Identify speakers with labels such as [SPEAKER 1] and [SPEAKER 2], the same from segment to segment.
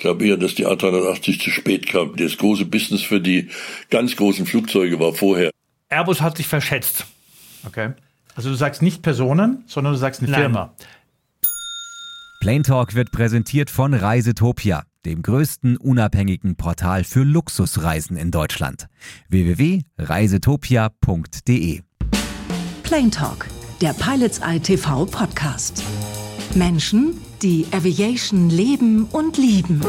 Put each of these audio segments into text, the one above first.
[SPEAKER 1] Ich glaube eher, dass die A380 zu spät kam. Das große Business für die ganz großen Flugzeuge war vorher.
[SPEAKER 2] Airbus hat sich verschätzt.
[SPEAKER 3] Okay. Also du sagst nicht Personen, sondern du sagst eine
[SPEAKER 2] Nein.
[SPEAKER 3] Firma.
[SPEAKER 4] Plane Talk wird präsentiert von Reisetopia, dem größten unabhängigen Portal für Luxusreisen in Deutschland. www.reisetopia.de
[SPEAKER 5] Plane Talk, der Pilots ITV Podcast. Menschen, die Aviation leben und lieben.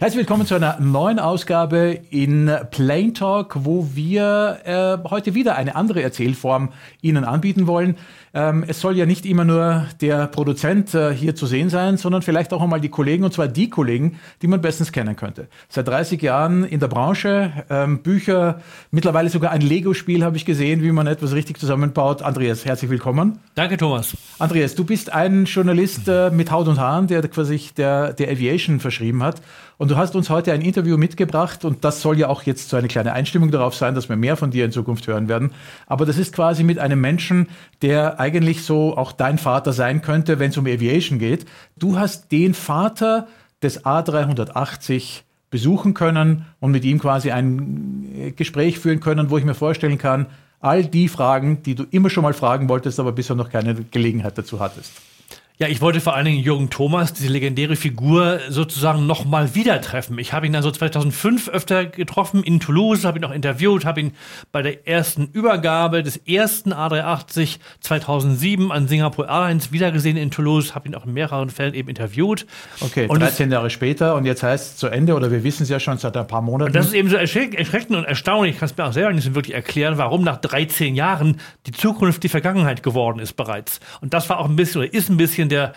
[SPEAKER 3] Herzlich willkommen zu einer neuen Ausgabe in Plane Talk, wo wir äh, heute wieder eine andere Erzählform Ihnen anbieten wollen. Ähm, es soll ja nicht immer nur der Produzent äh, hier zu sehen sein, sondern vielleicht auch einmal die Kollegen, und zwar die Kollegen, die man bestens kennen könnte. Seit 30 Jahren in der Branche, ähm, Bücher, mittlerweile sogar ein Lego-Spiel habe ich gesehen, wie man etwas richtig zusammenbaut. Andreas, herzlich willkommen.
[SPEAKER 2] Danke, Thomas.
[SPEAKER 3] Andreas, du bist ein Journalist äh, mit Haut und Haaren, der quasi der, der Aviation verschrieben hat. Und du hast uns heute ein Interview mitgebracht und das soll ja auch jetzt so eine kleine Einstimmung darauf sein, dass wir mehr von dir in Zukunft hören werden. Aber das ist quasi mit einem Menschen, der eigentlich so auch dein Vater sein könnte, wenn es um Aviation geht. Du hast den Vater des A380 besuchen können und mit ihm quasi ein äh, Gespräch führen können, wo ich mir vorstellen kann, all die Fragen, die du immer schon mal fragen wolltest, aber bisher noch keine Gelegenheit dazu hattest.
[SPEAKER 2] Ja, ich wollte vor allen Dingen Jürgen Thomas, diese legendäre Figur, sozusagen nochmal wieder treffen. Ich habe ihn dann so 2005 öfter getroffen in Toulouse, habe ihn auch interviewt, habe ihn bei der ersten Übergabe des ersten A380 2007 an Singapore Airlines wiedergesehen in Toulouse, habe ihn auch in mehreren Fällen eben interviewt.
[SPEAKER 3] Okay,
[SPEAKER 2] Und
[SPEAKER 3] 13 Jahre später und jetzt heißt es zu Ende oder wir wissen es ja schon seit ein paar Monaten.
[SPEAKER 2] Und das ist eben so erschreck erschreckend und erstaunlich. Ich kann es mir auch selber nicht so wirklich erklären, warum nach 13 Jahren die Zukunft die Vergangenheit geworden ist bereits. Und das war auch ein bisschen oder ist ein bisschen der,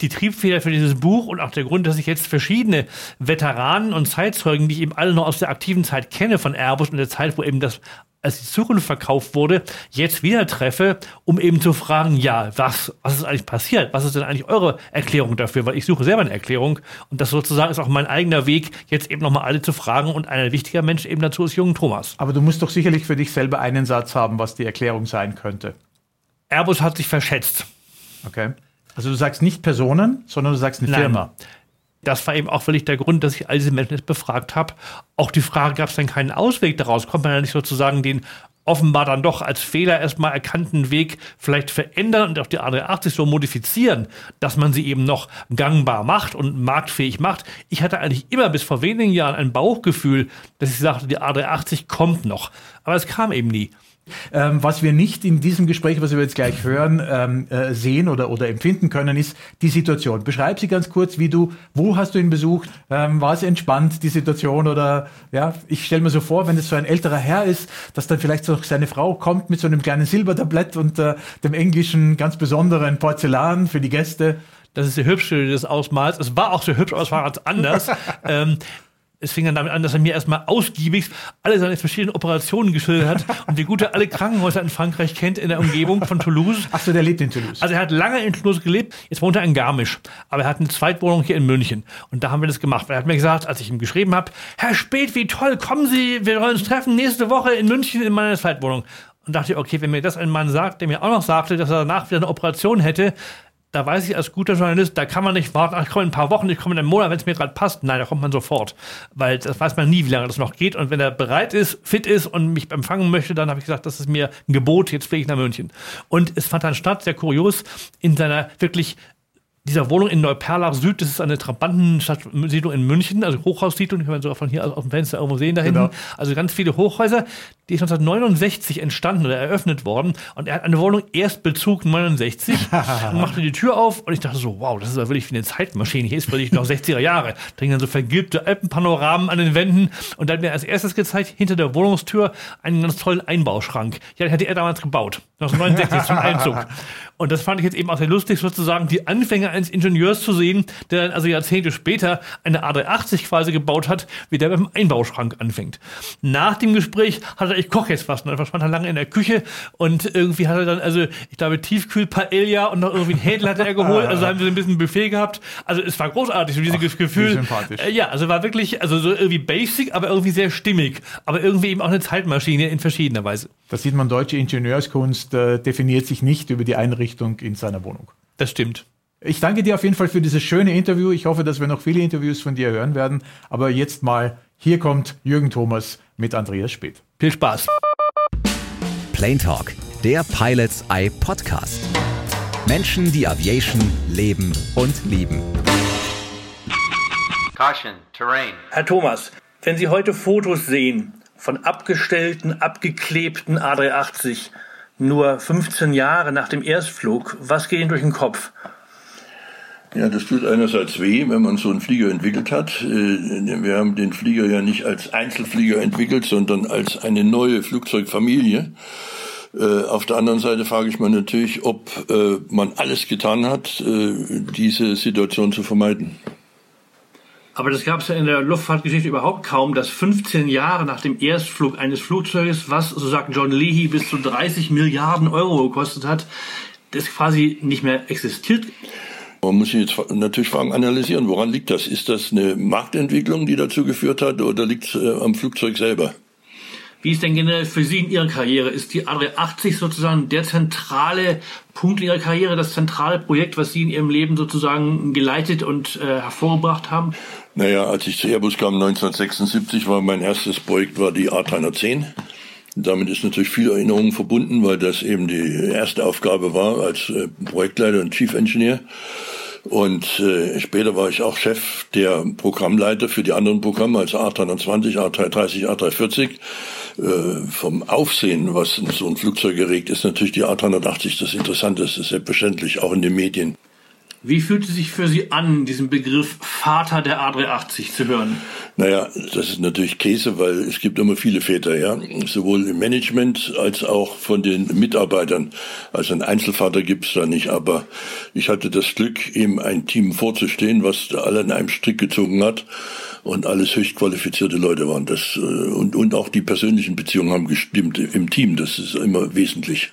[SPEAKER 2] die Triebfeder für dieses Buch und auch der Grund, dass ich jetzt verschiedene Veteranen und Zeitzeugen, die ich eben alle noch aus der aktiven Zeit kenne von Airbus und der Zeit, wo eben das als die Zukunft verkauft wurde, jetzt wieder treffe, um eben zu fragen, ja, was, was ist eigentlich passiert? Was ist denn eigentlich eure Erklärung dafür? Weil ich suche selber eine Erklärung und das sozusagen ist auch mein eigener Weg, jetzt eben nochmal alle zu fragen und ein wichtiger Mensch eben dazu ist Jürgen Thomas.
[SPEAKER 3] Aber du musst doch sicherlich für dich selber einen Satz haben, was die Erklärung sein könnte.
[SPEAKER 2] Airbus hat sich verschätzt.
[SPEAKER 3] Okay. Also du sagst nicht Personen, sondern du sagst eine
[SPEAKER 2] Nein.
[SPEAKER 3] Firma.
[SPEAKER 2] Das war eben auch völlig der Grund, dass ich all diese Menschen jetzt befragt habe. Auch die Frage, gab es denn keinen Ausweg daraus? Kommt man ja nicht sozusagen den offenbar dann doch als Fehler erstmal erkannten Weg vielleicht verändern und auch die A380 so modifizieren, dass man sie eben noch gangbar macht und marktfähig macht. Ich hatte eigentlich immer bis vor wenigen Jahren ein Bauchgefühl, dass ich sagte, die A380 kommt noch. Aber es kam eben nie.
[SPEAKER 3] Ähm, was wir nicht in diesem Gespräch, was wir jetzt gleich hören, ähm, äh, sehen oder, oder empfinden können, ist die Situation. Beschreib sie ganz kurz, wie du, wo hast du ihn besucht? Ähm, war es entspannt, die Situation? Oder ja, ich stelle mir so vor, wenn es so ein älterer Herr ist, dass dann vielleicht so seine Frau kommt mit so einem kleinen Silbertablett und äh, dem englischen ganz besonderen Porzellan für die Gäste.
[SPEAKER 2] Das ist der hübsche des Ausmals. Es war auch so hübsch, aber es war ganz anders. ähm, es fing dann damit an, dass er mir erstmal ausgiebig alle seine verschiedenen Operationen geschildert hat und wie gut er alle Krankenhäuser in Frankreich kennt in der Umgebung von Toulouse.
[SPEAKER 3] Ach so, der lebt in Toulouse.
[SPEAKER 2] Also er hat lange in Toulouse gelebt, jetzt wohnt er in Garmisch, aber er hat eine Zweitwohnung hier in München und da haben wir das gemacht. Er hat mir gesagt, als ich ihm geschrieben habe, Herr Speth, wie toll, kommen Sie, wir wollen uns treffen nächste Woche in München in meiner Zweitwohnung. Und dachte, okay, wenn mir das ein Mann sagt, der mir auch noch sagte, dass er danach wieder eine Operation hätte, da weiß ich als guter Journalist, da kann man nicht warten, ich komme in ein paar Wochen, ich komme in einen Monat, wenn es mir gerade passt. Nein, da kommt man sofort. Weil das weiß man nie, wie lange das noch geht. Und wenn er bereit ist, fit ist und mich empfangen möchte, dann habe ich gesagt, das ist mir ein Gebot, jetzt fliege ich nach München. Und es fand dann statt, sehr kurios, in seiner wirklich dieser Wohnung in Neuperlach Süd, das ist eine Trabantenstadtsiedlung in München, also Hochhaussiedlung, kann man sogar von hier aus, aus dem Fenster irgendwo sehen da hinten.
[SPEAKER 3] Genau.
[SPEAKER 2] Also ganz viele Hochhäuser, die ist 1969 entstanden oder eröffnet worden. Und er hat eine Wohnung Erstbezug 69 und machte die Tür auf und ich dachte so, wow, das ist ja wirklich wie eine Zeitmaschine. Hier ist wirklich noch 60er Jahre. Da hingen dann so vergilbte Alpenpanoramen an den Wänden und dann hat mir als erstes gezeigt, hinter der Wohnungstür einen ganz tollen Einbauschrank. Ja, den hatte er damals gebaut. 1969 zum Einzug. Und das fand ich jetzt eben auch sehr lustig, sozusagen die Anfänge eines Ingenieurs zu sehen, der dann also Jahrzehnte später eine A380 quasi gebaut hat, wie der beim Einbauschrank anfängt. Nach dem Gespräch hat er, ich koche jetzt was, und dann verschwand er lange in der Küche und irgendwie hat er dann, also ich glaube, Tiefkühl Paella und noch irgendwie ein Händel hat er geholt, also haben so ein bisschen Buffet gehabt. Also es war großartig, so dieses
[SPEAKER 3] Ach,
[SPEAKER 2] Gefühl.
[SPEAKER 3] sympathisch.
[SPEAKER 2] Äh, ja, also war wirklich, also so irgendwie basic, aber irgendwie sehr stimmig, aber irgendwie eben auch eine Zeitmaschine in verschiedener Weise.
[SPEAKER 3] Da sieht man, deutsche Ingenieurskunst äh, definiert sich nicht über die Einrichtung in seiner Wohnung.
[SPEAKER 2] Das stimmt.
[SPEAKER 3] Ich danke dir auf jeden Fall für dieses schöne Interview. Ich hoffe, dass wir noch viele Interviews von dir hören werden. Aber jetzt mal, hier kommt Jürgen Thomas mit Andreas Speth.
[SPEAKER 2] Viel Spaß.
[SPEAKER 4] Plane Talk, der Pilots Eye Podcast. Menschen, die Aviation leben und lieben.
[SPEAKER 6] Caution, terrain.
[SPEAKER 2] Herr Thomas, wenn Sie heute Fotos sehen von abgestellten, abgeklebten A380, nur 15 Jahre nach dem Erstflug, was geht Ihnen durch den Kopf?
[SPEAKER 1] Ja, das tut einerseits weh, wenn man so einen Flieger entwickelt hat. Äh, wir haben den Flieger ja nicht als Einzelflieger entwickelt, sondern als eine neue Flugzeugfamilie. Äh, auf der anderen Seite frage ich mich natürlich, ob äh, man alles getan hat, diese Situation zu vermeiden.
[SPEAKER 2] Aber das gab es ja in der Luftfahrtgeschichte überhaupt kaum, dass 15 Jahre nach dem Erstflug eines Flugzeuges, was, so sagt John Leahy, bis zu 30 Milliarden Euro gekostet hat, das quasi nicht mehr existiert.
[SPEAKER 1] Man muss sich jetzt natürlich Fragen analysieren, woran liegt das? Ist das eine Marktentwicklung, die dazu geführt hat, oder liegt es äh, am Flugzeug selber?
[SPEAKER 2] Wie ist denn generell für Sie in Ihrer Karriere? Ist die A380 sozusagen der zentrale Punkt in Ihrer Karriere, das zentrale Projekt, was Sie in Ihrem Leben sozusagen geleitet und äh, hervorgebracht haben?
[SPEAKER 1] Naja, als ich zu Airbus kam 1976, war mein erstes Projekt war die A310. Damit ist natürlich viel Erinnerung verbunden, weil das eben die erste Aufgabe war als äh, Projektleiter und Chief Engineer. Und äh, später war ich auch Chef der Programmleiter für die anderen Programme, also A320, A330, A340. Äh, vom Aufsehen, was so ein Flugzeug erregt, ist natürlich die A380 das Interessanteste, selbstverständlich, auch in den Medien.
[SPEAKER 2] Wie fühlt es sich für Sie an, diesen Begriff Vater der A380 zu hören?
[SPEAKER 1] Naja, das ist natürlich Käse, weil es gibt immer viele Väter, ja. Sowohl im Management als auch von den Mitarbeitern. Also einen Einzelvater gibt's da nicht, aber ich hatte das Glück, eben ein Team vorzustehen, was alle in einem Strick gezogen hat und alles höchst qualifizierte Leute waren. Das, äh, und, und auch die persönlichen Beziehungen haben gestimmt im Team. Das ist immer wesentlich.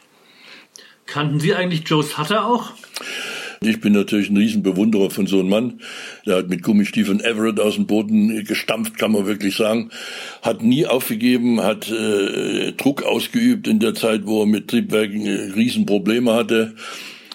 [SPEAKER 2] Kannten Sie eigentlich Joe Sutter auch?
[SPEAKER 1] Ich bin natürlich ein Riesenbewunderer von so einem Mann. Der hat mit Gummistiefeln Everett aus dem Boden gestampft, kann man wirklich sagen. Hat nie aufgegeben, hat äh, Druck ausgeübt in der Zeit, wo er mit Triebwerken äh, Riesenprobleme hatte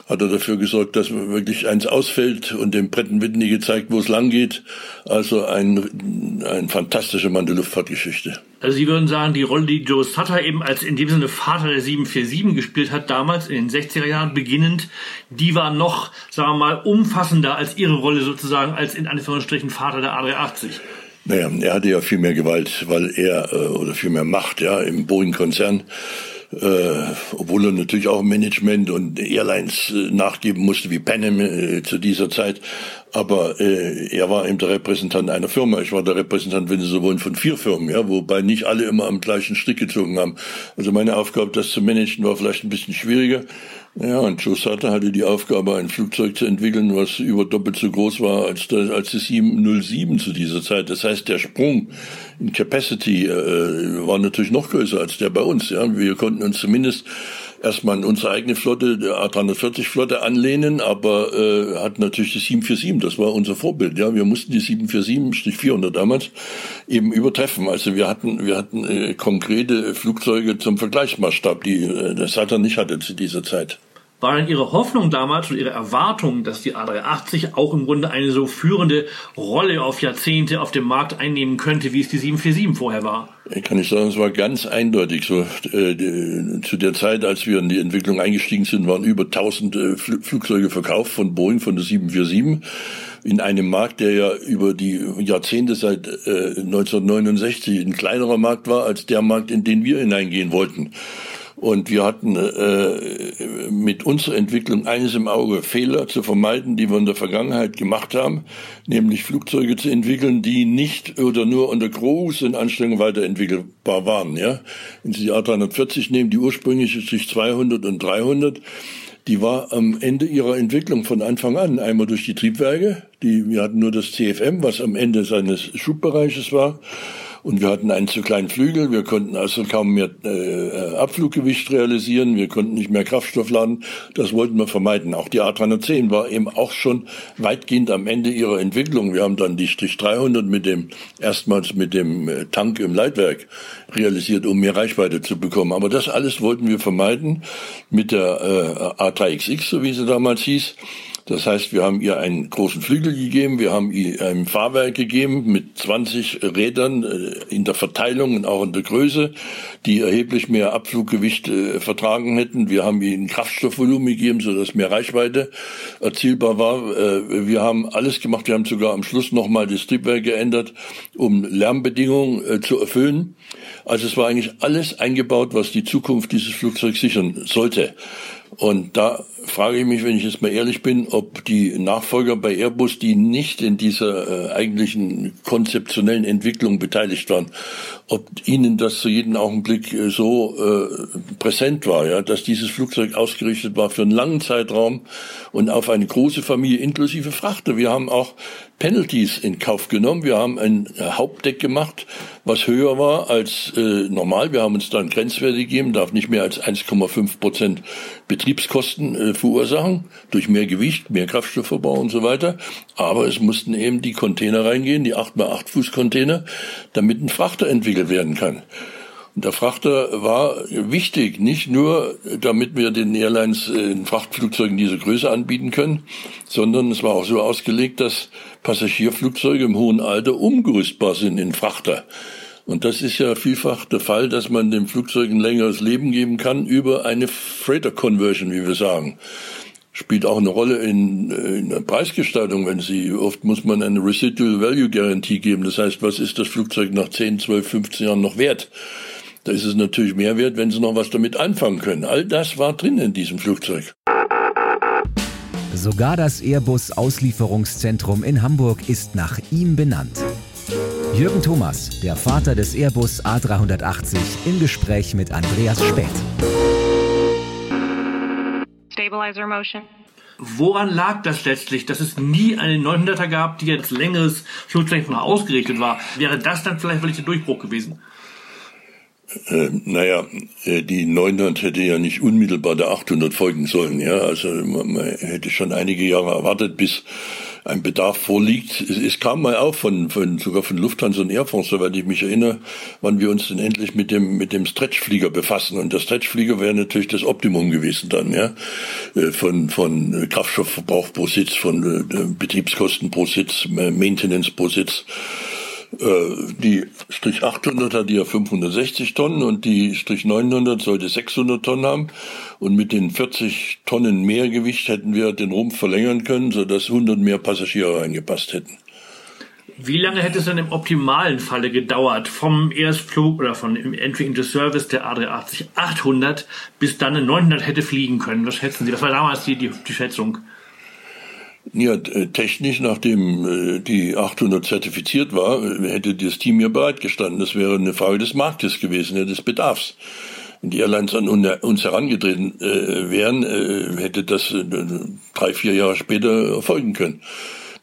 [SPEAKER 1] hat er dafür gesorgt, dass wirklich eins ausfällt und dem Bretten Whitney gezeigt, wo es lang geht. Also ein, ein fantastischer Mann der Luftfahrtgeschichte.
[SPEAKER 2] Also Sie würden sagen, die Rolle, die Joe Sutter eben als in dem Sinne Vater der 747 gespielt hat, damals in den 60er Jahren beginnend, die war noch, sagen wir mal, umfassender als Ihre Rolle sozusagen als in Anführungsstrichen Vater der A380.
[SPEAKER 1] Naja, er hatte ja viel mehr Gewalt, weil er, äh, oder viel mehr Macht, ja, im Boeing-Konzern äh, obwohl er natürlich auch Management und Airlines äh, nachgeben musste, wie Panem äh, zu dieser Zeit. Aber äh, er war eben der Repräsentant einer Firma. Ich war der Repräsentant, wenn Sie so wollen, von vier Firmen, ja, wobei nicht alle immer am gleichen Strick gezogen haben. Also meine Aufgabe, das zu managen, war vielleicht ein bisschen schwieriger. Ja, und Joe Sutter hatte die Aufgabe, ein Flugzeug zu entwickeln, was über doppelt so groß war als, das, als die 707 zu dieser Zeit. Das heißt, der Sprung in Capacity äh, war natürlich noch größer als der bei uns. Ja, wir konnten uns zumindest erstmal an unsere eigene Flotte, der A340-Flotte anlehnen, aber äh, hat natürlich die 747, das war unser Vorbild. Ja, wir mussten die 747-400 damals eben übertreffen. Also wir hatten wir hatten äh, konkrete Flugzeuge zum Vergleichsmaßstab, die äh, der Saturn nicht hatte zu dieser Zeit.
[SPEAKER 2] War denn Ihre Hoffnung damals und Ihre Erwartung, dass die A380 auch im Grunde eine so führende Rolle auf Jahrzehnte auf dem Markt einnehmen könnte, wie es die 747 vorher war?
[SPEAKER 1] Ich kann nicht sagen, es war ganz eindeutig so. Äh, zu der Zeit, als wir in die Entwicklung eingestiegen sind, waren über 1000 äh, Flugzeuge verkauft von Boeing, von der 747 in einem Markt, der ja über die Jahrzehnte seit äh, 1969 ein kleinerer Markt war als der Markt, in den wir hineingehen wollten. Und wir hatten äh, mit unserer Entwicklung eines im Auge, Fehler zu vermeiden, die wir in der Vergangenheit gemacht haben, nämlich Flugzeuge zu entwickeln, die nicht oder nur unter großen Anstrengungen weiterentwickelbar waren. Ja? Wenn Sie die A340 nehmen, die ursprüngliche sich 200 und 300, die war am Ende ihrer Entwicklung von Anfang an einmal durch die Triebwerke, die, wir hatten nur das CFM, was am Ende seines Schubbereiches war, und wir hatten einen zu kleinen Flügel, wir konnten also kaum mehr äh, Abfluggewicht realisieren, wir konnten nicht mehr Kraftstoff laden. Das wollten wir vermeiden. Auch die A310 war eben auch schon weitgehend am Ende ihrer Entwicklung. Wir haben dann die Strich 300 mit dem, erstmals mit dem äh, Tank im Leitwerk realisiert, um mehr Reichweite zu bekommen. Aber das alles wollten wir vermeiden mit der äh, A3XX, so wie sie damals hieß. Das heißt, wir haben ihr einen großen Flügel gegeben, wir haben ihr ein Fahrwerk gegeben mit 20 Rädern äh, in der Verteilung und auch in der Größe, die erheblich mehr Abfluggewicht äh, vertragen hätten. Wir haben ihr ein Kraftstoffvolumen gegeben, sodass mehr Reichweite erzielbar war. Äh, wir haben alles gemacht. Wir haben sogar am Schluss nochmal das Triebwerk geändert, um Lärmbedingungen zu erfüllen. Also es war eigentlich alles eingebaut, was die Zukunft dieses Flugzeugs sichern sollte. Und da frage ich mich, wenn ich jetzt mal ehrlich bin, ob die Nachfolger bei Airbus, die nicht in dieser äh, eigentlichen konzeptionellen Entwicklung beteiligt waren, ob ihnen das zu jedem Augenblick äh, so äh, präsent war, ja, dass dieses Flugzeug ausgerichtet war für einen langen Zeitraum und auf eine große Familie inklusive Frachter. Wir haben auch Penalties in Kauf genommen. Wir haben ein äh, Hauptdeck gemacht, was höher war als äh, normal. Wir haben uns dann Grenzwerte gegeben, darf nicht mehr als 1,5 Prozent Betriebskosten äh, verursachen, durch mehr Gewicht, mehr Kraftstoffverbrauch und so weiter. Aber es mussten eben die Container reingehen, die 8x8 Fuß Container, damit ein Frachter entwickelt werden kann. Und der Frachter war wichtig, nicht nur, damit wir den Airlines äh, in Frachtflugzeugen diese Größe anbieten können, sondern es war auch so ausgelegt, dass Passagierflugzeuge im hohen Alter umgerüstbar sind in Frachter. Und das ist ja vielfach der Fall, dass man dem Flugzeug ein längeres Leben geben kann über eine Freighter Conversion, wie wir sagen. Spielt auch eine Rolle in, in der Preisgestaltung, wenn Sie, oft muss man eine Residual Value Guarantee geben. Das heißt, was ist das Flugzeug nach 10, 12, 15 Jahren noch wert? Da ist es natürlich mehr wert, wenn Sie noch was damit anfangen können. All das war drin in diesem Flugzeug.
[SPEAKER 4] Sogar das Airbus Auslieferungszentrum in Hamburg ist nach ihm benannt. Jürgen Thomas, der Vater des Airbus A380, im Gespräch mit Andreas Späth.
[SPEAKER 2] Stabilizer Motion. Woran lag das letztlich, dass es nie einen 900er gab, die als längeres Flugzeug mal ausgerichtet war? Wäre das dann vielleicht wirklich der Durchbruch gewesen?
[SPEAKER 1] Äh, naja, äh, die 900 hätte ja nicht unmittelbar der 800 folgen sollen. Ja, also man, man hätte schon einige Jahre erwartet, bis ein Bedarf vorliegt. Es, es, kam mal auf von, von sogar von Lufthansa und Air France, soweit ich mich erinnere, wann wir uns denn endlich mit dem mit dem Stretchflieger befassen. Und der Stretchflieger wäre natürlich das Optimum gewesen dann, ja, äh, von von Kraftstoffverbrauch pro Sitz, von äh, Betriebskosten pro Sitz, Maintenance pro Sitz. Äh, die Strich 800 hat ja 560 Tonnen und die Strich 900 sollte 600 Tonnen haben. Und mit den 40 Tonnen mehr Gewicht hätten wir den Rumpf verlängern können, sodass 100 mehr Passagiere reingepasst hätten.
[SPEAKER 2] Wie lange hätte es dann im optimalen Falle gedauert, vom Erstflug oder von Entry into Service der A380 800 bis dann ein 900 hätte fliegen können? Was schätzen Sie? Das war damals die, die, die Schätzung.
[SPEAKER 1] Ja, äh, technisch, nachdem äh, die 800 zertifiziert war, äh, hätte das Team ja bereitgestanden. Das wäre eine Frage des Marktes gewesen, ja, des Bedarfs. Wenn die Airlines an uns herangetreten wären, hätte das drei, vier Jahre später erfolgen können.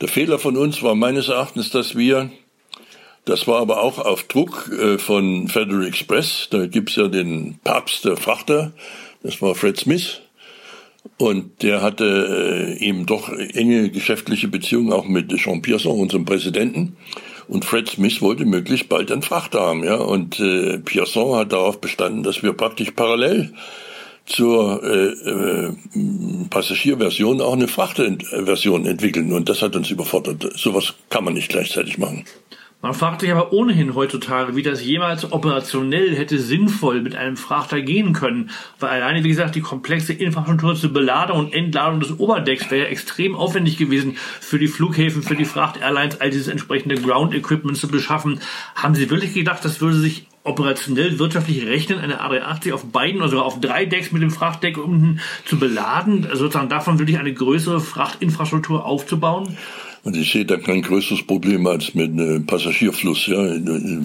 [SPEAKER 1] Der Fehler von uns war meines Erachtens, dass wir, das war aber auch auf Druck von Federal Express, da gibt's ja den Papst der Frachter, das war Fred Smith, und der hatte äh, eben doch enge geschäftliche Beziehungen auch mit Jean Pierson, unserem Präsidenten. Und Fred Smith wollte möglichst bald einen Frachter haben, ja. Und äh, Pierson hat darauf bestanden, dass wir praktisch parallel zur äh, äh, Passagierversion auch eine Frachterversion entwickeln. Und das hat uns überfordert. Sowas kann man nicht gleichzeitig machen.
[SPEAKER 2] Man fragt sich aber ohnehin heutzutage, wie das jemals operationell hätte sinnvoll mit einem Frachter gehen können. Weil alleine, wie gesagt, die komplexe Infrastruktur zur Beladung und Entladung des Oberdecks wäre ja extrem aufwendig gewesen für die Flughäfen, für die Fracht-Airlines, all dieses entsprechende Ground-Equipment zu beschaffen. Haben Sie wirklich gedacht, das würde sich operationell wirtschaftlich rechnen, eine A380 auf beiden oder sogar auf drei Decks mit dem Frachtdeck unten zu beladen, sozusagen davon wirklich eine größere Frachtinfrastruktur aufzubauen?
[SPEAKER 1] Und ich sehe da kein größeres Problem als mit einem Passagierfluss, ja,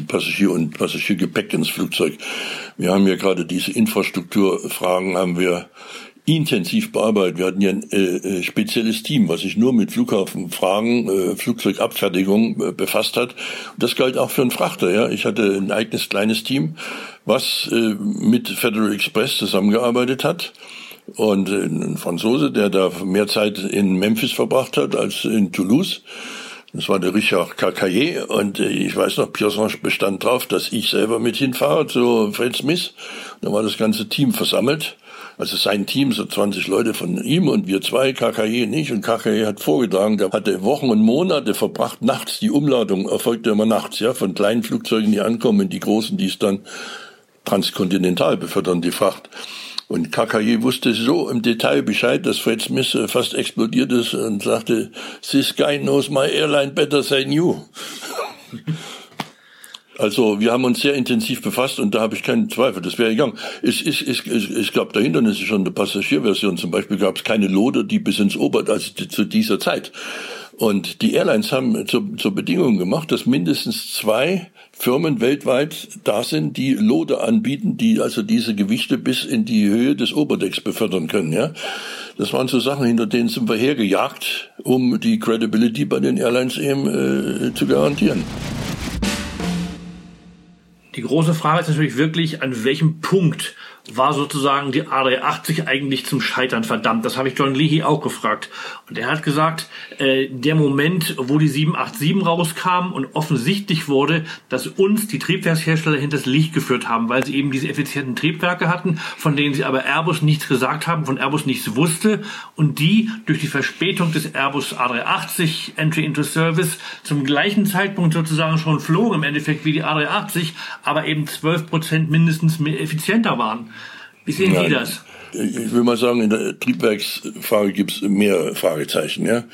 [SPEAKER 1] Passagier und Passagiergepäck ins Flugzeug. Wir haben ja gerade diese Infrastrukturfragen haben wir intensiv bearbeitet. Wir hatten ja ein äh, äh spezielles Team, was sich nur mit Flughafenfragen, äh, Flugzeugabfertigung äh, befasst hat. Und das galt auch für einen Frachter. Ja, ich hatte ein eigenes kleines Team, was äh, mit Federal Express zusammengearbeitet hat und ein Franzose, der da mehr Zeit in Memphis verbracht hat als in Toulouse. Das war der Richard Cacaillet und ich weiß noch, Pierson bestand drauf, dass ich selber mit hinfahre zu Fred Smith. Da war das ganze Team versammelt Also sein Team, so 20 Leute von ihm und wir zwei, KKE nicht. Und KKE hat vorgetragen, der hatte Wochen und Monate verbracht, nachts. Die Umladung erfolgte immer nachts, ja, von kleinen Flugzeugen, die ankommen, die großen, die es dann transkontinental befördern, die Fracht. Und KKJ wusste so im Detail Bescheid, dass Fred Smith äh, fast explodiert ist und sagte, this guy knows my airline better than you. Also wir haben uns sehr intensiv befasst und da habe ich keinen Zweifel, das wäre gegangen. Es, es, es, es, es gab da Hindernisse schon in der Passagierversion. Zum Beispiel gab es keine Lode, die bis ins Ober, also zu dieser Zeit. Und die Airlines haben zur, zur Bedingung gemacht, dass mindestens zwei Firmen weltweit da sind, die Lode anbieten, die also diese Gewichte bis in die Höhe des Oberdecks befördern können. Ja, das waren so Sachen, hinter denen sind wir hergejagt, um die Credibility bei den Airlines eben äh, zu garantieren.
[SPEAKER 2] Die große Frage ist natürlich wirklich, an welchem Punkt war sozusagen die A380 eigentlich zum Scheitern verdammt? Das habe ich John Leahy auch gefragt. Und er hat gesagt, äh, der Moment, wo die 787 rauskam und offensichtlich wurde, dass uns die Triebwerkshersteller hinters Licht geführt haben, weil sie eben diese effizienten Triebwerke hatten, von denen sie aber Airbus nichts gesagt haben, von Airbus nichts wusste und die durch die Verspätung des Airbus A380 Entry into Service zum gleichen Zeitpunkt sozusagen schon flogen, im Endeffekt wie die A380, aber eben 12 Prozent mindestens mehr effizienter waren. Wie sehen Nein. Sie das?
[SPEAKER 1] Ich will mal sagen, in der Triebwerksfrage gibt es mehr Fragezeichen. Ja?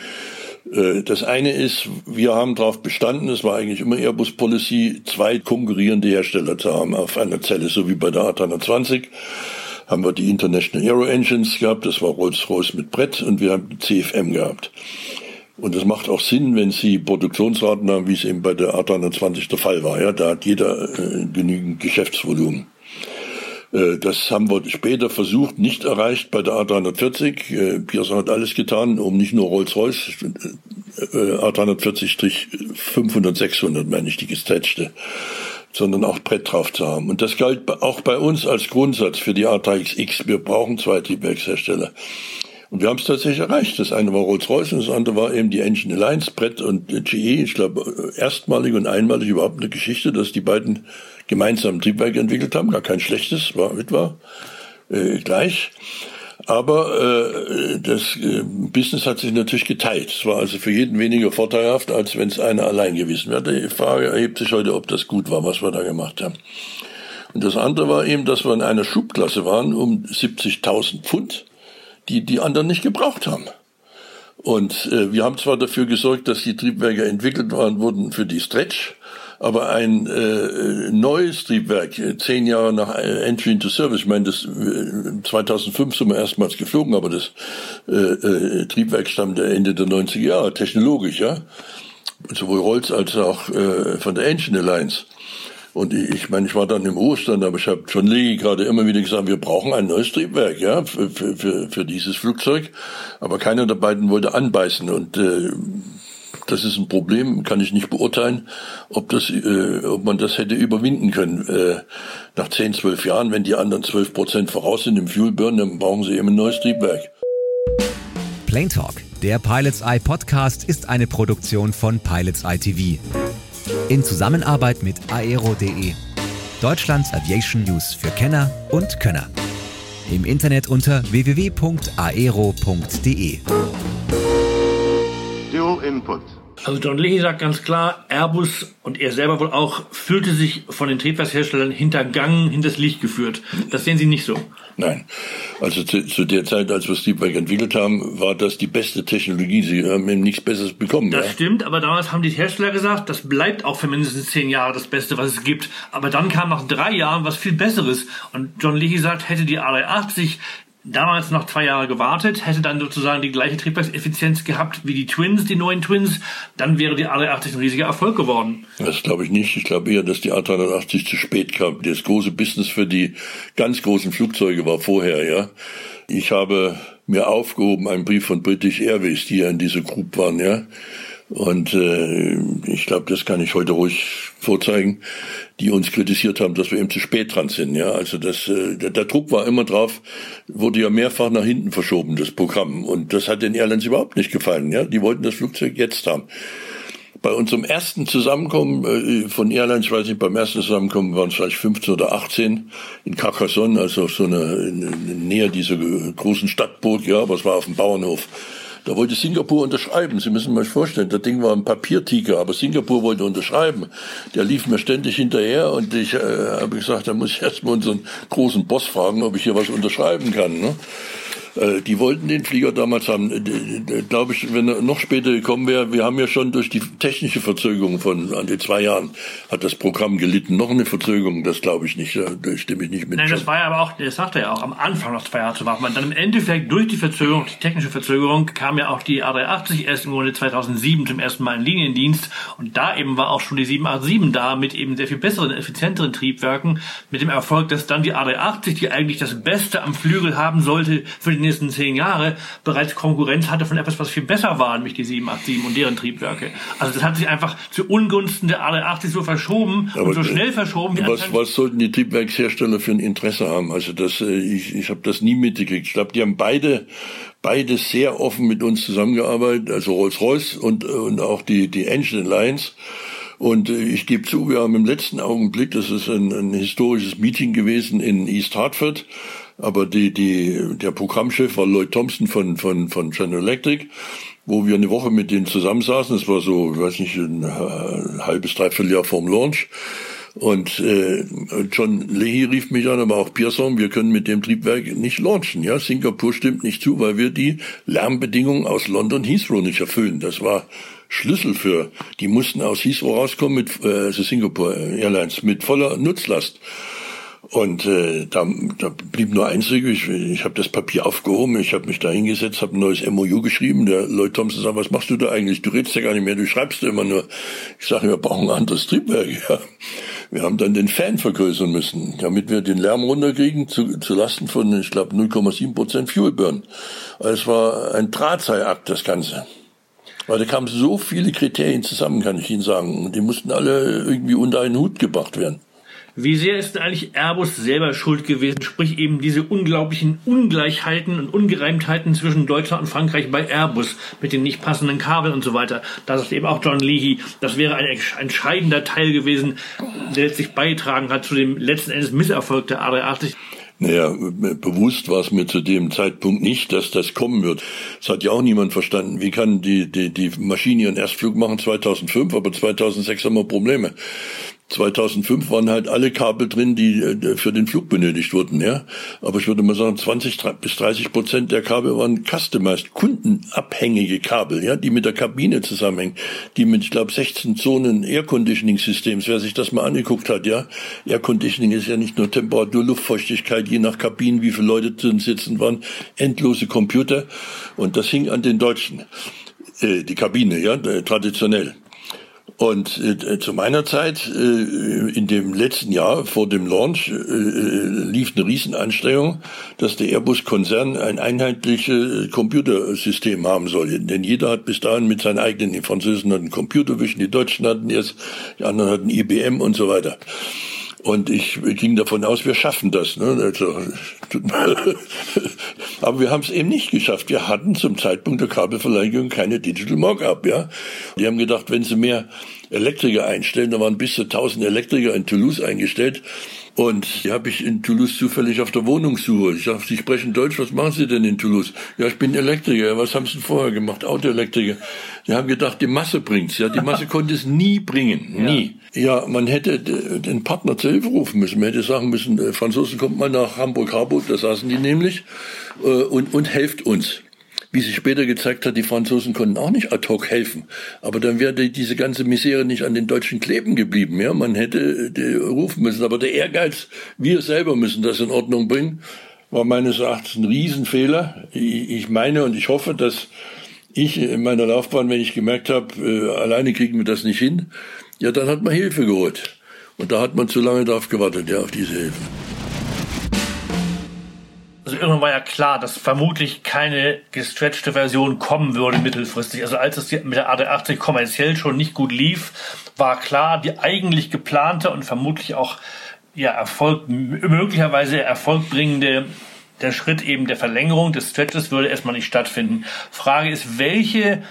[SPEAKER 1] Äh, das eine ist, wir haben darauf bestanden, es war eigentlich immer Airbus Policy, zwei konkurrierende Hersteller zu haben auf einer Zelle, so wie bei der A320 haben wir die International Aero Engines gehabt, das war Rolls-Royce mit Brett und wir haben CFM gehabt. Und das macht auch Sinn, wenn Sie Produktionsraten haben, wie es eben bei der A320 der Fall war. Ja, da hat jeder äh, genügend Geschäftsvolumen. Äh, das haben wir später versucht, nicht erreicht bei der A340. Äh, Pearson hat alles getan, um nicht nur Rolls-Royce, äh, A340-500, 600, meine ich, die gestretchte, sondern auch Brett drauf zu haben. Und das galt auch bei uns als Grundsatz für die A3XX. Wir brauchen zwei Triebwerkshersteller. Und wir haben es tatsächlich erreicht. Das eine war Rolls-Royce und das andere war eben die Engine Alliance, Brett und GE. Ich glaube, erstmalig und einmalig überhaupt eine Geschichte, dass die beiden gemeinsam Triebwerk entwickelt haben, gar kein schlechtes, war etwa äh, gleich. Aber äh, das äh, Business hat sich natürlich geteilt. Es war also für jeden weniger vorteilhaft, als wenn es einer allein gewesen wäre. Die Frage erhebt sich heute, ob das gut war, was wir da gemacht haben. Und das andere war eben, dass wir in einer Schubklasse waren um 70.000 Pfund, die die anderen nicht gebraucht haben. Und äh, wir haben zwar dafür gesorgt, dass die Triebwerke entwickelt waren, wurden für die Stretch, aber ein äh, neues Triebwerk, äh, zehn Jahre nach äh, Entry into Service, ich meine, das äh, 2005 sind wir erstmals geflogen, aber das äh, äh, Triebwerk stammt Ende der 90er Jahre, technologisch, ja. Sowohl Rolls als auch äh, von der Engine Alliance. Und ich, ich meine, ich war dann im Ruhestand, aber ich habe John Lee gerade immer wieder gesagt, wir brauchen ein neues Triebwerk, ja, für, für, für dieses Flugzeug. Aber keiner der beiden wollte anbeißen und äh, das ist ein Problem, kann ich nicht beurteilen, ob, das, äh, ob man das hätte überwinden können. Äh, nach 10, 12 Jahren, wenn die anderen 12 Prozent voraus sind im Fuel Burn, dann brauchen sie eben ein neues Triebwerk.
[SPEAKER 4] Plane Talk, der Pilots Eye Podcast, ist eine Produktion von Pilots Eye TV. In Zusammenarbeit mit aero.de, Deutschlands Aviation News für Kenner und Könner. Im Internet unter www.aero.de.
[SPEAKER 2] Dual Input. Also John Leahy sagt ganz klar, Airbus und er selber wohl auch fühlte sich von den Triebwerksherstellern hintergangen, hinters Licht geführt. Das sehen Sie nicht so.
[SPEAKER 1] Nein. Also zu, zu der Zeit, als wir Triebwerk entwickelt haben, war das die beste Technologie. Sie haben eben nichts Besseres bekommen.
[SPEAKER 2] Das ja? stimmt, aber damals haben die Hersteller gesagt, das bleibt auch für mindestens zehn Jahre das Beste, was es gibt. Aber dann kam nach drei Jahren was viel Besseres. Und John Leahy sagt, hätte die A380 damals noch zwei Jahre gewartet, hätte dann sozusagen die gleiche Triebwerkseffizienz gehabt wie die Twins, die neuen Twins, dann wäre die A380 ein riesiger Erfolg geworden.
[SPEAKER 1] Das glaube ich nicht. Ich glaube eher, dass die A380 zu spät kam. Das große Business für die ganz großen Flugzeuge war vorher, ja. Ich habe mir aufgehoben einen Brief von British Airways, die ja in dieser Group waren, ja und äh, ich glaube, das kann ich heute ruhig vorzeigen, die uns kritisiert haben, dass wir eben zu spät dran sind. Ja, also das, äh, der, der Druck war immer drauf, wurde ja mehrfach nach hinten verschoben, das Programm. Und das hat den Airlines überhaupt nicht gefallen. Ja, die wollten das Flugzeug jetzt haben. Bei unserem ersten Zusammenkommen äh, von Airlines, ich weiß nicht, beim ersten Zusammenkommen waren es vielleicht 15 oder 18 in Carcassonne, also so eine, in, in Nähe dieser großen Stadtburg, ja, aber es war auf dem Bauernhof. Da wollte Singapur unterschreiben. Sie müssen sich vorstellen, das Ding war ein Papiertiger, aber Singapur wollte unterschreiben. Der lief mir ständig hinterher und ich äh, habe gesagt, da muss ich erstmal unseren großen Boss fragen, ob ich hier was unterschreiben kann. Ne? Äh, die wollten den Flieger damals haben. Äh, Glaube ich, wenn er noch später gekommen wäre, wir haben ja schon durch die technische Verzögerung von an den zwei Jahren hat das Programm gelitten. Noch eine Verzögerung, das glaube ich nicht. Da stimme ich nicht mit.
[SPEAKER 2] Nein, das war ja aber auch, das sagte er ja auch, am Anfang noch zwei Jahre zu warten. Dann im Endeffekt durch die Verzögerung, die technische Verzögerung, kam ja auch die A380 erst im Grunde 2007 zum ersten Mal in Liniendienst. Und da eben war auch schon die 787 da mit eben sehr viel besseren, effizienteren Triebwerken. Mit dem Erfolg, dass dann die A380, die eigentlich das Beste am Flügel haben sollte, für den nächsten zehn Jahre bereits Konkurrenz hatte von etwas, was viel besser war, nämlich die 787 und deren Triebwerke. Also das hat sich einfach zu Ungunsten der A380 so verschoben Aber und so schnell verschoben.
[SPEAKER 1] Was, was sollten die Triebwerkshersteller für ein Interesse haben? Also das, äh, ich, ich habe das nie mitgekriegt. Ich glaube, die haben beide beide sehr offen mit uns zusammengearbeitet, also Rolls-Royce und, und auch die, die Engine Alliance. Und äh, ich gebe zu, wir haben im letzten Augenblick, das ist ein, ein historisches Meeting gewesen in East Hartford, aber die, die, der Programmchef war Lloyd Thompson von, von, von General Electric, wo wir eine Woche mit denen zusammensaßen. Das war so, ich weiß nicht, ein, ein halbes, dreiviertel Jahr vorm Launch. Und äh, John Leahy rief mich an, aber auch Pearson, wir können mit dem Triebwerk nicht launchen. Ja, Singapur stimmt nicht zu, weil wir die Lärmbedingungen aus London Heathrow nicht erfüllen. Das war Schlüssel für. Die mussten aus Heathrow rauskommen mit äh, also Singapore Airlines mit voller Nutzlast. Und äh, da, da blieb nur eins übrig. Ich, ich habe das Papier aufgehoben, ich habe mich da hingesetzt, habe ein neues MOU geschrieben. Der Lloyd Thompson sagt, was machst du da eigentlich? Du redest ja gar nicht mehr, du schreibst immer nur. Ich sage, wir brauchen ein anderes Triebwerk. Ja. Wir haben dann den Fan vergrößern müssen, damit wir den Lärm runterkriegen, zu, zu Lasten von, ich glaube, 0,7 Prozent Fuel Burn. Es war ein Drahtseilakt, das Ganze. Weil da kamen so viele Kriterien zusammen, kann ich Ihnen sagen. Die mussten alle irgendwie unter einen Hut gebracht werden.
[SPEAKER 2] Wie sehr ist denn eigentlich Airbus selber schuld gewesen? Sprich eben diese unglaublichen Ungleichheiten und Ungereimtheiten zwischen Deutschland und Frankreich bei Airbus mit den nicht passenden Kabeln und so weiter. Da sagt eben auch John Leahy, das wäre ein entscheidender Teil gewesen, der letztlich beigetragen hat zu dem letzten Endes Misserfolg der A380.
[SPEAKER 1] Naja, bewusst war es mir zu dem Zeitpunkt nicht, dass das kommen wird. Das hat ja auch niemand verstanden. Wie kann die, die, die Maschine ihren Erstflug machen 2005, aber 2006 haben wir Probleme. 2005 waren halt alle Kabel drin, die äh, für den Flug benötigt wurden, ja. Aber ich würde mal sagen, 20 bis 30 Prozent der Kabel waren customized, kundenabhängige Kabel, ja, die mit der Kabine zusammenhängen, die mit, ich glaube, 16 Zonen Air Conditioning Systems, wer sich das mal angeguckt hat, ja. Air Conditioning ist ja nicht nur Temperatur, Luftfeuchtigkeit, je nach Kabinen, wie viele Leute drin sitzen waren, endlose Computer. Und das hing an den Deutschen. Äh, die Kabine, ja, traditionell. Und äh, zu meiner Zeit, äh, in dem letzten Jahr vor dem Launch, äh, äh, lief eine Riesenanstrengung, dass der Airbus-Konzern ein einheitliches Computersystem haben soll. Denn jeder hat bis dahin mit seinen eigenen, die Französen hatten Computervision, die Deutschen hatten erst, die anderen hatten IBM und so weiter. Und ich ging davon aus, wir schaffen das. Ne? Also, aber wir haben es eben nicht geschafft. Wir hatten zum Zeitpunkt der Kabelverleihung keine Digital Mockup. Ja? Die haben gedacht, wenn sie mehr Elektriker einstellen, da waren bis zu 1000 Elektriker in Toulouse eingestellt, und die habe ich in Toulouse zufällig auf der Wohnungssuche. Ich sage, Sie sprechen Deutsch, was machen Sie denn in Toulouse? Ja, ich bin Elektriker. Was haben Sie vorher gemacht? Autoelektriker. Die haben gedacht, die Masse bringt's. Ja, die Masse konnte es nie bringen. Nie. Ja. ja, man hätte den Partner zur Hilfe rufen müssen. Man hätte sagen müssen, der Franzosen kommt mal nach Hamburg-Harburg, da saßen die nämlich, äh, und, und helft uns. Wie sich später gezeigt hat, die Franzosen konnten auch nicht ad hoc helfen. Aber dann wäre diese ganze Misere nicht an den Deutschen kleben geblieben. Ja, man hätte äh, rufen müssen. Aber der Ehrgeiz, wir selber müssen das in Ordnung bringen, war meines Erachtens ein Riesenfehler. Ich meine und ich hoffe, dass ich in meiner Laufbahn, wenn ich gemerkt habe, äh, alleine kriegen wir das nicht hin, ja, dann hat man Hilfe geholt. Und da hat man zu lange darauf gewartet, ja, auf diese Hilfe
[SPEAKER 2] also irgendwann war ja klar, dass vermutlich keine gestretchte Version kommen würde mittelfristig. Also als es mit der AD80 kommerziell schon nicht gut lief, war klar, die eigentlich geplante und vermutlich auch ja Erfolg möglicherweise erfolgbringende der Schritt eben der Verlängerung des Stretches würde erstmal nicht stattfinden. Frage ist, welche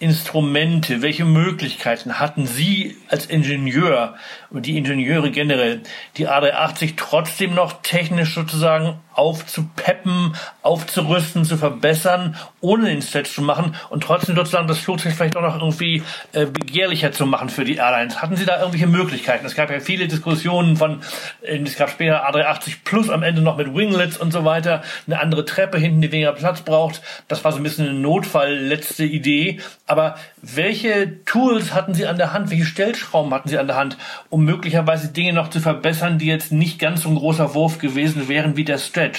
[SPEAKER 2] Instrumente, welche Möglichkeiten hatten Sie als Ingenieur und die Ingenieure generell, die A380 trotzdem noch technisch sozusagen aufzupeppen, aufzurüsten, zu verbessern, ohne den Stretch zu machen und trotzdem sozusagen das Flugzeug vielleicht auch noch irgendwie äh, begehrlicher zu machen für die Airlines? Hatten Sie da irgendwelche Möglichkeiten? Es gab ja viele Diskussionen von, äh, es gab später A380 Plus am Ende noch mit Winglets und so weiter, eine andere Treppe hinten, die weniger Platz braucht. Das war so ein bisschen eine Notfall letzte Idee. Aber welche Tools hatten Sie an der Hand? Welche Stellschrauben hatten Sie an der Hand, um möglicherweise Dinge noch zu verbessern, die jetzt nicht ganz so ein großer Wurf gewesen wären wie der Stretch?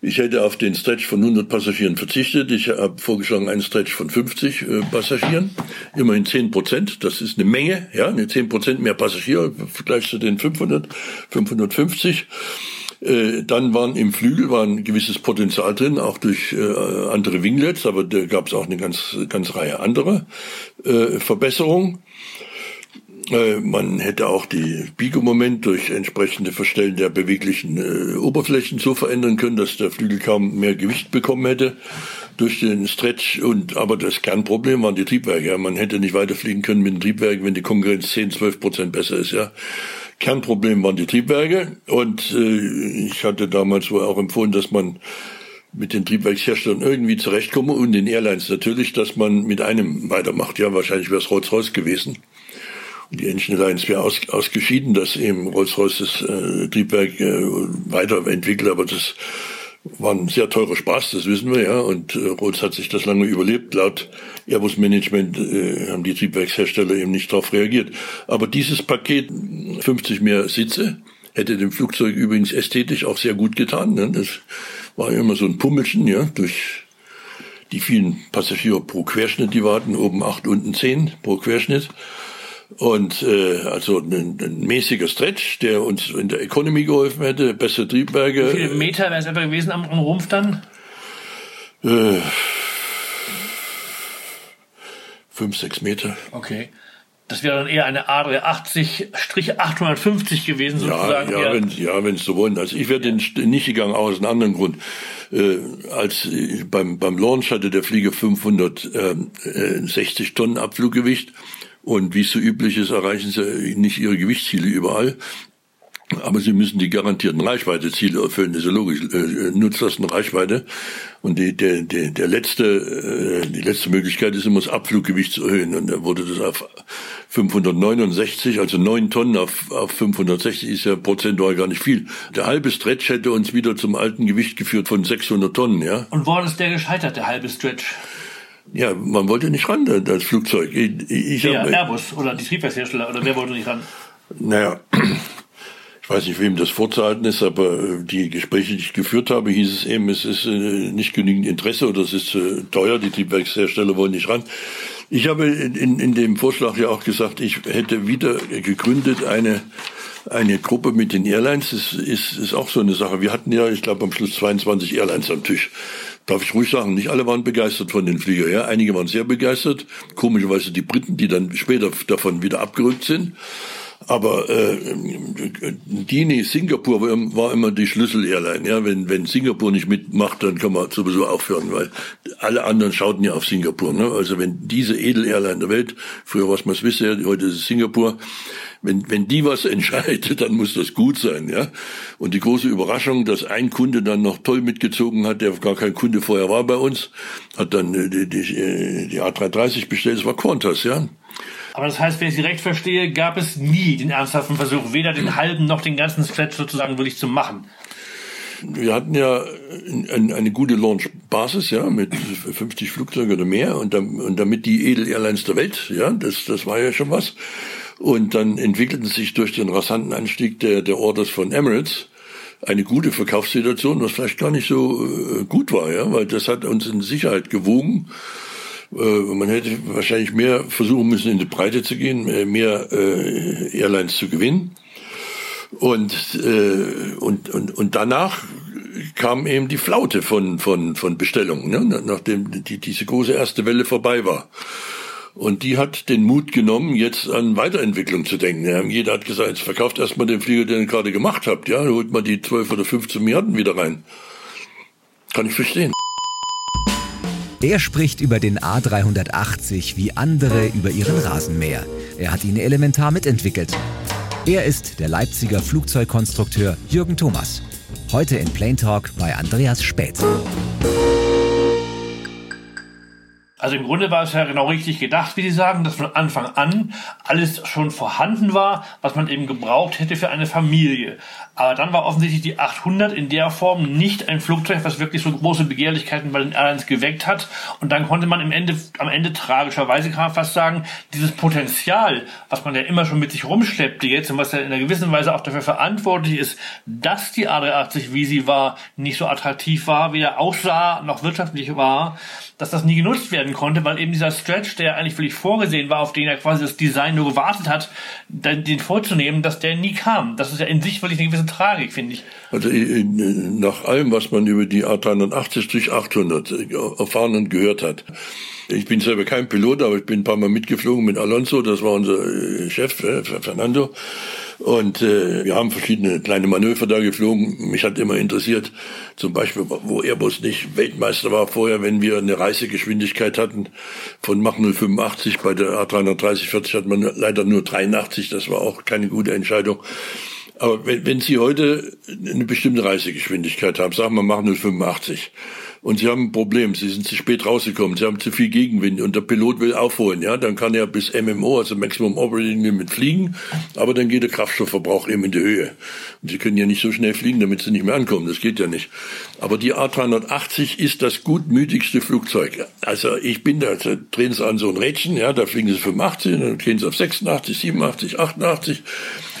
[SPEAKER 1] Ich hätte auf den Stretch von 100 Passagieren verzichtet. Ich habe vorgeschlagen einen Stretch von 50 äh, Passagieren. Immerhin 10 Prozent. Das ist eine Menge, ja, eine 10 Prozent mehr Passagiere im Vergleich zu den 500, 550. Äh, dann waren im Flügel war ein gewisses Potenzial drin, auch durch äh, andere Winglets, aber da gab es auch eine ganz, ganz Reihe anderer äh, Verbesserungen. Äh, man hätte auch die Biegemoment durch entsprechende Verstellen der beweglichen äh, Oberflächen so verändern können, dass der Flügel kaum mehr Gewicht bekommen hätte durch den Stretch. Und aber das Kernproblem waren die Triebwerke. Ja. Man hätte nicht weiterfliegen können mit den Triebwerken, wenn die Konkurrenz 10, 12 Prozent besser ist. Ja. Kernproblem waren die Triebwerke. Und äh, ich hatte damals wohl auch empfohlen, dass man mit den Triebwerksherstellern irgendwie zurechtkomme und den Airlines natürlich, dass man mit einem weitermacht. Ja, wahrscheinlich wäre es Rolls-Royce gewesen die Engine Alliance wäre aus, ausgeschieden, dass eben Rolls-Royce das äh, Triebwerk äh, weiterentwickelt, aber das war ein sehr teurer Spaß, das wissen wir ja. Und äh, Rolls hat sich das lange überlebt. Laut Airbus Management äh, haben die Triebwerkshersteller eben nicht darauf reagiert. Aber dieses Paket, 50 mehr Sitze, hätte dem Flugzeug übrigens ästhetisch auch sehr gut getan. Ne? Das war immer so ein Pummelchen, ja, durch die vielen Passagiere pro Querschnitt, die warten, oben acht, unten zehn pro Querschnitt. Und äh, also ein, ein mäßiger Stretch, der uns in der Economy geholfen hätte, bessere Triebwerke.
[SPEAKER 2] Wie viele Meter wäre es etwa gewesen am, am Rumpf dann?
[SPEAKER 1] Äh, fünf, sechs Meter.
[SPEAKER 2] Okay. Das wäre dann eher eine A380-850 gewesen, sozusagen.
[SPEAKER 1] Ja, ja, wenn, ja, wenn es so wollen. Also ich wäre den nicht gegangen, aus einem anderen Grund. Äh, als äh, beim, beim Launch hatte der Flieger 560 Tonnen Abfluggewicht und wie es so üblich ist, erreichen sie nicht ihre Gewichtsziele überall. Aber sie müssen die garantierten Reichweiteziele erfüllen, das ist ja logisch, äh, Nutzlasten Reichweite. Und die, der, der, der letzte, äh, die letzte Möglichkeit ist immer das Abfluggewicht zu erhöhen. Und da wurde das auf 569, also 9 Tonnen auf, auf 560 ist ja prozentual gar nicht viel. Der halbe Stretch hätte uns wieder zum alten Gewicht geführt von 600 Tonnen, ja.
[SPEAKER 2] Und woran ist der gescheitert, der halbe Stretch?
[SPEAKER 1] Ja, man wollte nicht ran, das Flugzeug. Ich, ich
[SPEAKER 2] ja,
[SPEAKER 1] hab,
[SPEAKER 2] Airbus oder die Triebwerkshersteller, oder wer wollte nicht ran?
[SPEAKER 1] Naja, ich weiß nicht, wem das vorzuhalten ist, aber äh, die Gespräche, die ich geführt habe, hieß es eben, es ist äh, nicht genügend Interesse oder es ist zu teuer, die Triebwerkshersteller wollen nicht ran. Ich habe in, in dem Vorschlag ja auch gesagt, ich hätte wieder gegründet eine eine Gruppe mit den Airlines. Das ist, ist auch so eine Sache. Wir hatten ja, ich glaube, am Schluss 22 Airlines am Tisch darf ich ruhig sagen, nicht alle waren begeistert von den Flieger. Ja, einige waren sehr begeistert. Komischerweise die Briten, die dann später davon wieder abgerückt sind. Aber äh, Dini, Singapur war immer die Schlüssel-Airline. Ja, wenn, wenn Singapur nicht mitmacht, dann kann man sowieso aufhören, weil alle anderen schauten ja auf Singapur. Ne? Also wenn diese Edel-Airline der Welt, früher war es mal Swiss Air, heute ist es Singapur, wenn, wenn die was entscheidet, dann muss das gut sein, ja. Und die große Überraschung, dass ein Kunde dann noch toll mitgezogen hat, der gar kein Kunde vorher war bei uns, hat dann äh, die, die, äh, die A330 bestellt, das war Qantas, ja.
[SPEAKER 2] Aber das heißt, wenn ich Sie recht verstehe, gab es nie den ernsthaften Versuch, weder den halben noch den ganzen Stretch sozusagen wirklich zu machen.
[SPEAKER 1] Wir hatten ja eine gute Launch-Basis, ja, mit 50 Flugzeugen oder mehr und, damit die Edel-Airlines der Welt, ja, das, das war ja schon was. Und dann entwickelten sich durch den rasanten Anstieg der, der Orders von Emirates eine gute Verkaufssituation, was vielleicht gar nicht so äh, gut war, ja, weil das hat uns in Sicherheit gewogen. Äh, man hätte wahrscheinlich mehr versuchen müssen, in die Breite zu gehen, mehr äh, Airlines zu gewinnen. Und, äh, und, und, und danach kam eben die Flaute von, von, von Bestellungen, ne? nachdem die, diese große erste Welle vorbei war. Und die hat den Mut genommen, jetzt an Weiterentwicklung zu denken. Jeder hat gesagt, jetzt verkauft erstmal den Flieger, den ihr gerade gemacht habt. Ja, holt mal die 12 oder 15 Milliarden wieder rein. Kann ich verstehen.
[SPEAKER 4] Er spricht über den A380 wie andere über ihren Rasenmäher. Er hat ihn elementar mitentwickelt. Er ist der Leipziger Flugzeugkonstrukteur Jürgen Thomas. Heute in Plane Talk bei Andreas Späth.
[SPEAKER 2] Also im Grunde war es ja genau richtig gedacht, wie Sie sagen, dass von Anfang an alles schon vorhanden war, was man eben gebraucht hätte für eine Familie. Aber dann war offensichtlich die 800 in der Form nicht ein Flugzeug, was wirklich so große Begehrlichkeiten bei den Airlines geweckt hat. Und dann konnte man im Ende, am Ende tragischerweise kann man fast sagen, dieses Potenzial, was man ja immer schon mit sich rumschleppte jetzt und was ja in einer gewissen Weise auch dafür verantwortlich ist, dass die A380, wie sie war, nicht so attraktiv war, weder aussah noch wirtschaftlich war, dass das nie genutzt werden konnte, weil eben dieser Stretch, der eigentlich völlig vorgesehen war, auf den er quasi das Design nur gewartet hat, den vorzunehmen, dass der nie kam. Das ist ja in sich wirklich eine gewisse Tragik, finde ich.
[SPEAKER 1] Also nach allem, was man über die A380 durch 800 erfahren und gehört hat, ich bin selber kein Pilot, aber ich bin ein paar Mal mitgeflogen mit Alonso, das war unser äh, Chef, äh, Fernando. Und äh, wir haben verschiedene kleine Manöver da geflogen. Mich hat immer interessiert, zum Beispiel, wo Airbus nicht Weltmeister war vorher, wenn wir eine Reisegeschwindigkeit hatten von Mach 085, bei der A330-40 hat man leider nur 83, das war auch keine gute Entscheidung. Aber wenn, wenn Sie heute eine bestimmte Reisegeschwindigkeit haben, sagen wir Mach 085, und sie haben ein Problem, sie sind zu spät rausgekommen, sie haben zu viel Gegenwind. Und der Pilot will aufholen, ja, dann kann er bis MMO, also Maximum Operating Limit fliegen, aber dann geht der Kraftstoffverbrauch eben in die Höhe. Und sie können ja nicht so schnell fliegen, damit sie nicht mehr ankommen, das geht ja nicht. Aber die A380 ist das gutmütigste Flugzeug. Also ich bin da, da drehen sie an so ein Rädchen, ja, da fliegen sie 85, dann gehen sie auf 86, 87, 88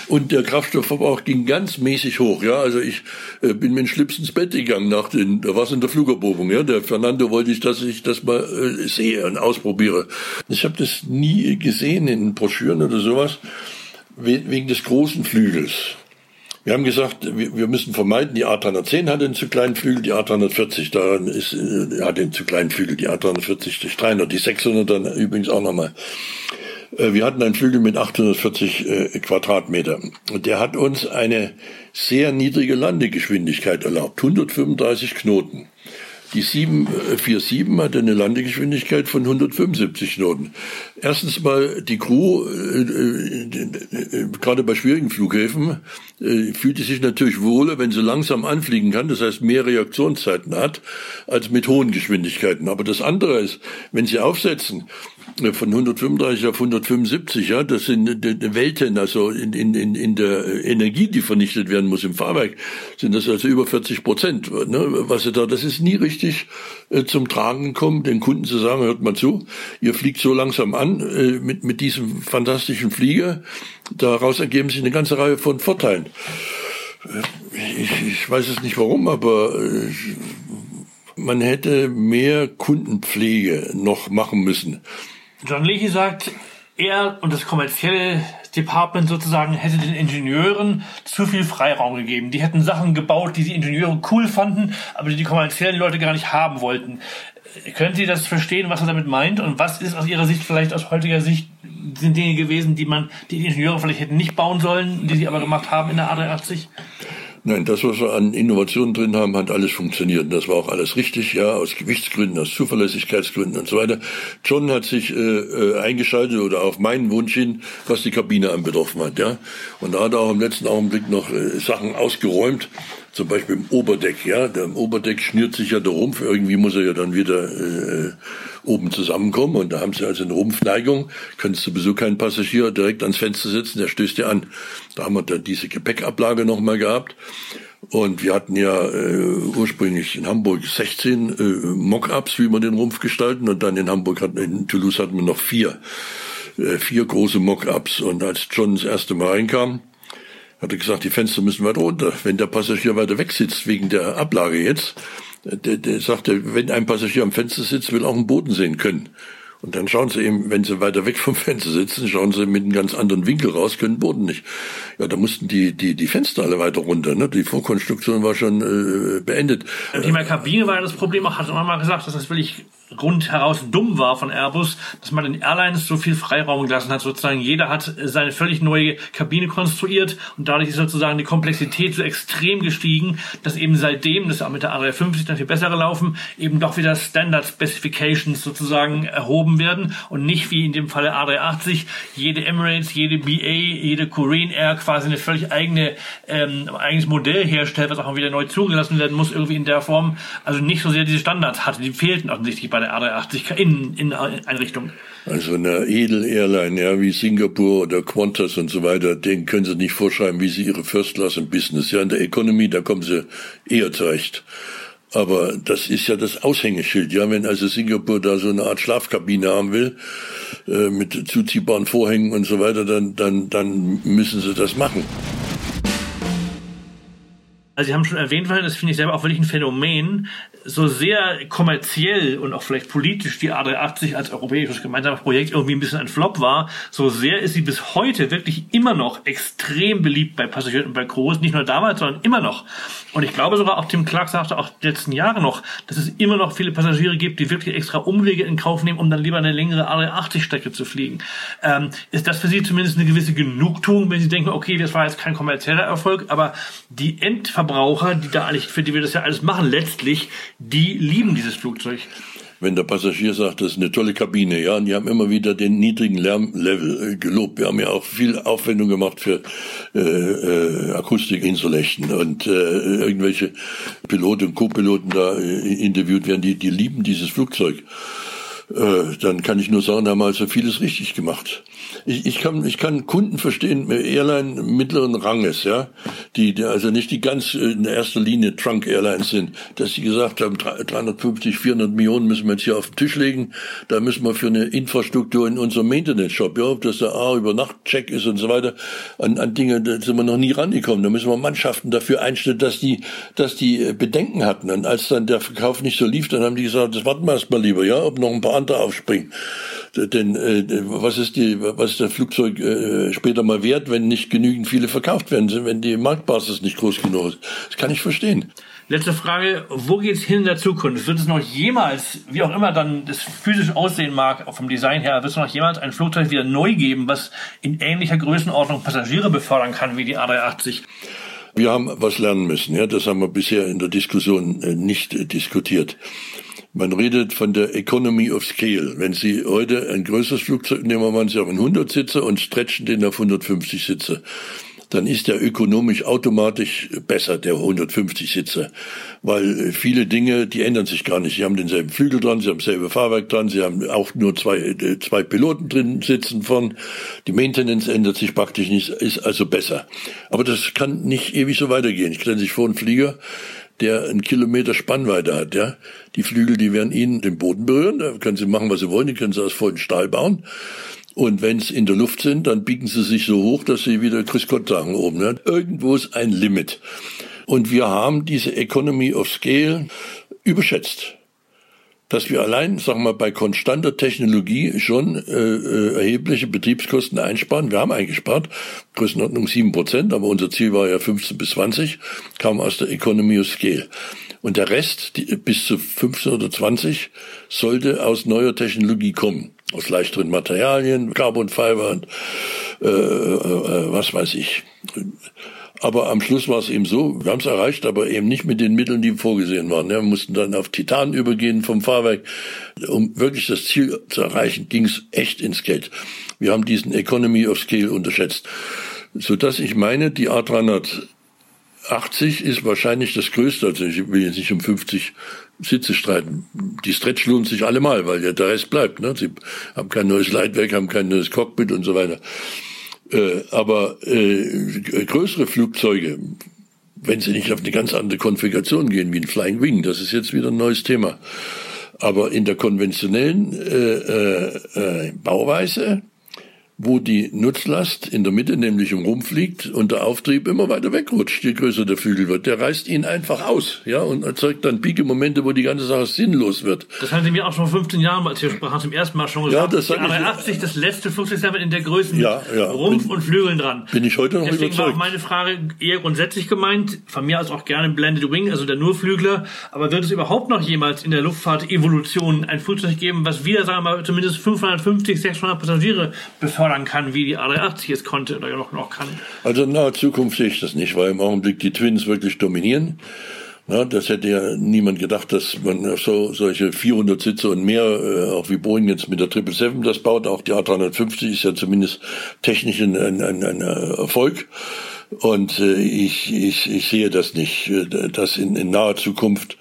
[SPEAKER 1] und der Kraftstoffverbrauch ging ganz mäßig hoch. Ja, also ich äh, bin mit dem Schlips ins Bett gegangen nach den, da war es in der Flugerprobung. Ja, der Fernando wollte ich, dass ich das mal äh, sehe und ausprobiere. Ich habe das nie gesehen in Broschüren oder sowas wegen des großen Flügels. Wir haben gesagt, wir müssen vermeiden, die A310 hat einen zu kleinen Flügel, die A340 daran ist, äh, hat den zu kleinen Flügel, die A340 durch 300, die 600 dann übrigens auch nochmal. Äh, wir hatten einen Flügel mit 840 äh, Quadratmeter. Der hat uns eine sehr niedrige Landegeschwindigkeit erlaubt, 135 Knoten. Die 747 äh, hatte eine Landegeschwindigkeit von 175 Knoten. Erstens mal die Crew, äh, äh, gerade bei schwierigen Flughäfen, äh, fühlt sich natürlich wohler, wenn sie langsam anfliegen kann, das heißt mehr Reaktionszeiten hat, als mit hohen Geschwindigkeiten. Aber das andere ist, wenn sie aufsetzen, von 135 auf 175, ja, das sind Welten, also in, in, in der Energie, die vernichtet werden muss im Fahrwerk, sind das also über 40 Prozent. Ne, was da, das ist nie richtig äh, zum Tragen gekommen, den Kunden zu sagen, hört mal zu, ihr fliegt so langsam an äh, mit, mit diesem fantastischen Flieger, daraus ergeben sich eine ganze Reihe von Vorteilen. Äh, ich, ich weiß es nicht warum, aber äh, man hätte mehr Kundenpflege noch machen müssen.
[SPEAKER 2] John Leahy sagt, er und das kommerzielle Department sozusagen hätte den Ingenieuren zu viel Freiraum gegeben. Die hätten Sachen gebaut, die die Ingenieure cool fanden, aber die die kommerziellen Leute gar nicht haben wollten. Können Sie das verstehen, was er damit meint? Und was ist aus Ihrer Sicht vielleicht aus heutiger Sicht sind Dinge gewesen, die man, die, die Ingenieure vielleicht hätten nicht bauen sollen, die sie aber gemacht haben in der A380?
[SPEAKER 1] Nein, das, was wir an Innovationen drin haben, hat alles funktioniert. Das war auch alles richtig, ja, aus Gewichtsgründen, aus Zuverlässigkeitsgründen und so weiter. John hat sich äh, äh, eingeschaltet oder auf meinen Wunsch hin, was die Kabine anbetroffen hat, ja. Und da hat er auch im letzten Augenblick noch äh, Sachen ausgeräumt, zum Beispiel im Oberdeck, ja. Der, Im Oberdeck schnürt sich ja der Rumpf, irgendwie muss er ja dann wieder äh, oben zusammenkommen und da haben sie also eine Rumpfneigung, können sowieso keinen Passagier direkt ans Fenster setzen, der stößt dir an. Da haben wir dann diese Gepäckablage nochmal gehabt. Und wir hatten ja äh, ursprünglich in Hamburg 16 äh, Mock-ups, wie wir den Rumpf gestalten. Und dann in Hamburg hatten, in Toulouse hatten wir noch vier, äh, vier große Mock-ups. Und als John das erste Mal reinkam, hat er gesagt, die Fenster müssen weiter runter. Wenn der Passagier weiter weg sitzt wegen der Ablage jetzt, der, der sagte, wenn ein Passagier am Fenster sitzt, will auch einen Boden sehen können. Und dann schauen sie eben, wenn sie weiter weg vom Fenster sitzen, schauen sie mit einem ganz anderen Winkel raus, können Boden nicht. Ja, da mussten die, die, die Fenster alle weiter runter. Ne? Die Vorkonstruktion war schon äh, beendet.
[SPEAKER 2] Im Thema Kabine war das Problem auch, hat man mal gesagt, das wirklich rundheraus dumm war von Airbus, dass man den Airlines so viel Freiraum gelassen hat. Sozusagen jeder hat seine völlig neue Kabine konstruiert und dadurch ist sozusagen die Komplexität so extrem gestiegen, dass eben seitdem, das auch mit der A350 dann viel bessere laufen, eben doch wieder Standard Specifications sozusagen erhoben werden und nicht wie in dem Falle A380 jede Emirates, jede BA, jede Korean Air quasi eine völlig eigene ähm, eigenes Modell herstellt, was auch wieder neu zugelassen werden muss irgendwie in der Form. Also nicht so sehr diese Standards hatte, die fehlten offensichtlich bei der A380 in, in Einrichtung.
[SPEAKER 1] Also eine Edel-Airline, ja, wie Singapur oder Qantas und so weiter, denen können sie nicht vorschreiben, wie sie ihre First Class im Business. Ja, in der Economy, da kommen sie eher zurecht. Aber das ist ja das Aushängeschild. Ja, wenn also Singapur da so eine Art Schlafkabine haben will, äh, mit zuziehbaren Vorhängen und so weiter, dann, dann, dann müssen sie das machen.
[SPEAKER 2] Also Sie haben schon erwähnt, weil das finde ich selber auch wirklich ein Phänomen, so sehr kommerziell und auch vielleicht politisch die A380 als europäisches gemeinsames Projekt irgendwie ein bisschen ein Flop war, so sehr ist sie bis heute wirklich immer noch extrem beliebt bei Passagieren und bei Crews, nicht nur damals, sondern immer noch. Und ich glaube sogar, auch Tim Clark sagte auch die letzten Jahre noch, dass es immer noch viele Passagiere gibt, die wirklich extra Umwege in Kauf nehmen, um dann lieber eine längere A380-Strecke zu fliegen. Ähm, ist das für Sie zumindest eine gewisse Genugtuung, wenn Sie denken, okay, das war jetzt kein kommerzieller Erfolg, aber die Endverbraucher Verbraucher, die da eigentlich, für die wir das ja alles machen, letztlich, die lieben dieses Flugzeug
[SPEAKER 1] wenn der Passagier sagt, das ist eine tolle Kabine, ja, und die haben immer wieder den niedrigen Lärmlevel äh, gelobt. Wir haben ja auch viel Aufwendung gemacht für äh, äh, Akustikinsolation und äh, irgendwelche Piloten und Co-Piloten da äh, interviewt werden, die, die lieben dieses Flugzeug. Äh, dann kann ich nur sagen, da haben wir also vieles richtig gemacht. Ich, ich, kann, ich kann Kunden verstehen, Airline mittleren Ranges, ja, die, die also nicht die ganz äh, in erster Linie Trunk Airlines sind, dass sie gesagt haben, 350, 400 Millionen müssen wir jetzt hier auf den Tisch legen, da müssen wir für eine Infrastruktur in unserem Maintenance-Shop, ja, ob das der A über Nacht-Check ist und so weiter, an, an Dinge, da sind wir noch nie rangekommen. Da müssen wir Mannschaften dafür einstellen, dass die, dass die äh, Bedenken hatten. Und als dann der Verkauf nicht so lief, dann haben die gesagt, das warten wir erstmal lieber, ja, ob noch ein paar andere aufspringen. Denn äh, was ist die, was ist der Flugzeug äh, später mal wert, wenn nicht genügend viele verkauft werden, wenn die Marktbasis nicht groß genug ist? Das kann ich verstehen.
[SPEAKER 2] Letzte Frage, wo geht's hin in der Zukunft? Wird es noch jemals, wie auch immer dann das physisch aussehen mag, vom Design her, wird es noch jemals ein Flugzeug wieder neu geben, was in ähnlicher Größenordnung Passagiere befördern kann wie die A380?
[SPEAKER 1] Wir haben was lernen müssen. Ja, das haben wir bisher in der Diskussion äh, nicht äh, diskutiert. Man redet von der Economy of Scale. Wenn Sie heute ein größeres Flugzeug nehmen, man Sie auch einen 100 Sitzer und stretchen den auf 150 Sitze dann ist der ökonomisch automatisch besser, der 150 Sitzer. Weil viele Dinge, die ändern sich gar nicht. Sie haben denselben Flügel dran, sie haben dasselbe Fahrwerk dran, sie haben auch nur zwei, äh, zwei Piloten drin sitzen von. Die Maintenance ändert sich praktisch nicht, ist also besser. Aber das kann nicht ewig so weitergehen. Ich stelle sich vor, ein Flieger, der einen Kilometer Spannweite hat, ja. Die Flügel, die werden Ihnen den Boden berühren, da können Sie machen, was Sie wollen, die können Sie aus vollen Stahl bauen. Und wenn es in der Luft sind, dann biegen sie sich so hoch, dass sie wieder Chris Gott sagen oben. Ne? Irgendwo ist ein Limit. Und wir haben diese Economy of Scale überschätzt dass wir allein, sagen wir mal, bei konstanter Technologie schon äh, äh, erhebliche Betriebskosten einsparen. Wir haben eingespart, Größenordnung sieben Prozent, aber unser Ziel war ja 15 bis 20, kam aus der Economy of Scale. Und der Rest, die, bis zu 15 oder 20, sollte aus neuer Technologie kommen. Aus leichteren Materialien, Carbon Fiber und äh, äh, was weiß ich. Aber am Schluss war es eben so, wir haben es erreicht, aber eben nicht mit den Mitteln, die vorgesehen waren. Wir mussten dann auf Titan übergehen vom Fahrwerk. Um wirklich das Ziel zu erreichen, ging es echt ins Geld. Wir haben diesen Economy of Scale unterschätzt. Sodass ich meine, die A380 ist wahrscheinlich das Größte. Also ich will jetzt nicht um 50 Sitze streiten. Die Stretch lohnt sich allemal, weil ja der Rest bleibt. Ne? Sie haben kein neues Leitwerk, haben kein neues Cockpit und so weiter. Äh, aber äh, größere Flugzeuge, wenn sie nicht auf eine ganz andere Konfiguration gehen, wie ein Flying Wing, das ist jetzt wieder ein neues Thema. Aber in der konventionellen äh, äh, äh Bauweise wo die Nutzlast in der Mitte nämlich im Rumpf liegt und der Auftrieb immer weiter wegrutscht, je größer der Flügel wird. Der reißt ihn einfach aus, ja, und erzeugt dann Piekemomente, wo die ganze Sache sinnlos wird.
[SPEAKER 2] Das haben Sie mir auch schon vor 15 Jahren, als wir sprachen, zum ersten Mal schon gesagt.
[SPEAKER 1] Ja, das
[SPEAKER 2] die
[SPEAKER 1] sag ich-
[SPEAKER 2] A380, das letzte Flugzeug in der Größen
[SPEAKER 1] Ja, ja.
[SPEAKER 2] Rumpf
[SPEAKER 1] Bin-
[SPEAKER 2] und Flügeln dran.
[SPEAKER 1] bin ich heute noch
[SPEAKER 2] Deswegen war auch
[SPEAKER 1] überzeugt.
[SPEAKER 2] meine Frage eher grundsätzlich gemeint, von mir aus auch gerne Blended Wing, also der Nurflügler. Aber wird es überhaupt noch jemals in der Luftfahrt-Evolution ein Flugzeug geben, was wieder, sagen wir mal, zumindest 550, 600 Passagiere befördern kann, wie die A380 es konnte oder noch, noch kann?
[SPEAKER 1] Also in naher Zukunft sehe ich das nicht, weil im Augenblick die Twins wirklich dominieren. Na, das hätte ja niemand gedacht, dass man so solche 400 Sitze und mehr, äh, auch wie Boeing jetzt mit der 777 das baut, auch die A350 ist ja zumindest technisch ein, ein, ein, ein Erfolg. Und äh, ich, ich, ich sehe das nicht, äh, dass in, in naher Zukunft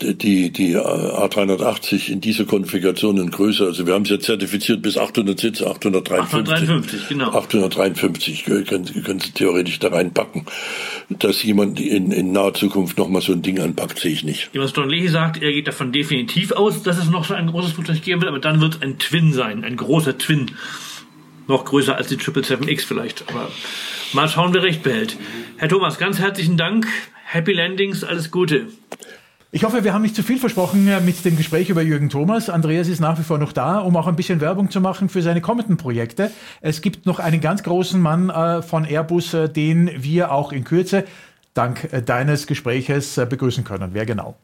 [SPEAKER 1] die, die A380 in dieser Konfiguration und Größe, also wir haben es ja zertifiziert bis 800 Sitze, 853.
[SPEAKER 2] 853, genau.
[SPEAKER 1] 853 können, Sie- können Sie theoretisch da reinpacken. Dass jemand in, in naher Zukunft nochmal so ein Ding anpackt, sehe ich nicht.
[SPEAKER 2] Was Don Leahy sagt, er geht davon definitiv aus, dass es noch so ein großes Flugzeug geben wird, aber dann wird es ein Twin sein, ein großer Twin. Noch größer als die 777X vielleicht, aber mal schauen, wer recht behält. Herr Thomas, ganz herzlichen Dank. Happy Landings, alles Gute.
[SPEAKER 3] Ich hoffe, wir haben nicht zu viel versprochen äh, mit dem Gespräch über Jürgen Thomas. Andreas ist nach wie vor noch da, um auch ein bisschen Werbung zu machen für seine kommenden Projekte. Es gibt noch einen ganz großen Mann äh, von Airbus, äh, den wir auch in Kürze dank deines Gespräches begrüßen können. Wer genau?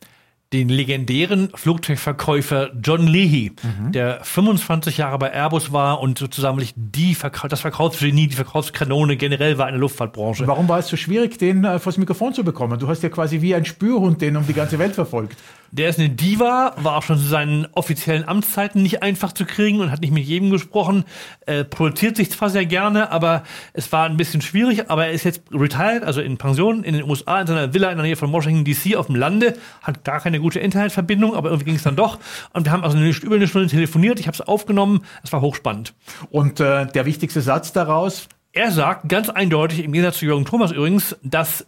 [SPEAKER 2] Den legendären Flugzeugverkäufer John Leahy, der 25 Jahre bei Airbus war und sozusagen die Verkau das Verkaufsgenie, die Verkaufskanone generell war in der Luftfahrtbranche.
[SPEAKER 3] Warum war es so schwierig, den äh, vors Mikrofon zu bekommen? Du hast ja quasi wie ein Spürhund den um die ganze Welt verfolgt.
[SPEAKER 2] Der ist eine Diva, war auch schon zu seinen offiziellen Amtszeiten nicht einfach zu kriegen und hat nicht mit jedem gesprochen. Äh, produziert sich zwar sehr gerne, aber es war ein bisschen schwierig. Aber er ist jetzt retired, also in Pension in den USA, in seiner Villa in der Nähe von Washington DC auf dem Lande, hat gar keine gute Internetverbindung, aber irgendwie ging es dann doch. Und wir haben also eine, über eine Stunde telefoniert, ich habe es aufgenommen, es war hochspannend.
[SPEAKER 3] Und äh, der wichtigste Satz daraus,
[SPEAKER 2] Er sagt ganz eindeutig, im Gegensatz zu Jürgen Thomas übrigens, dass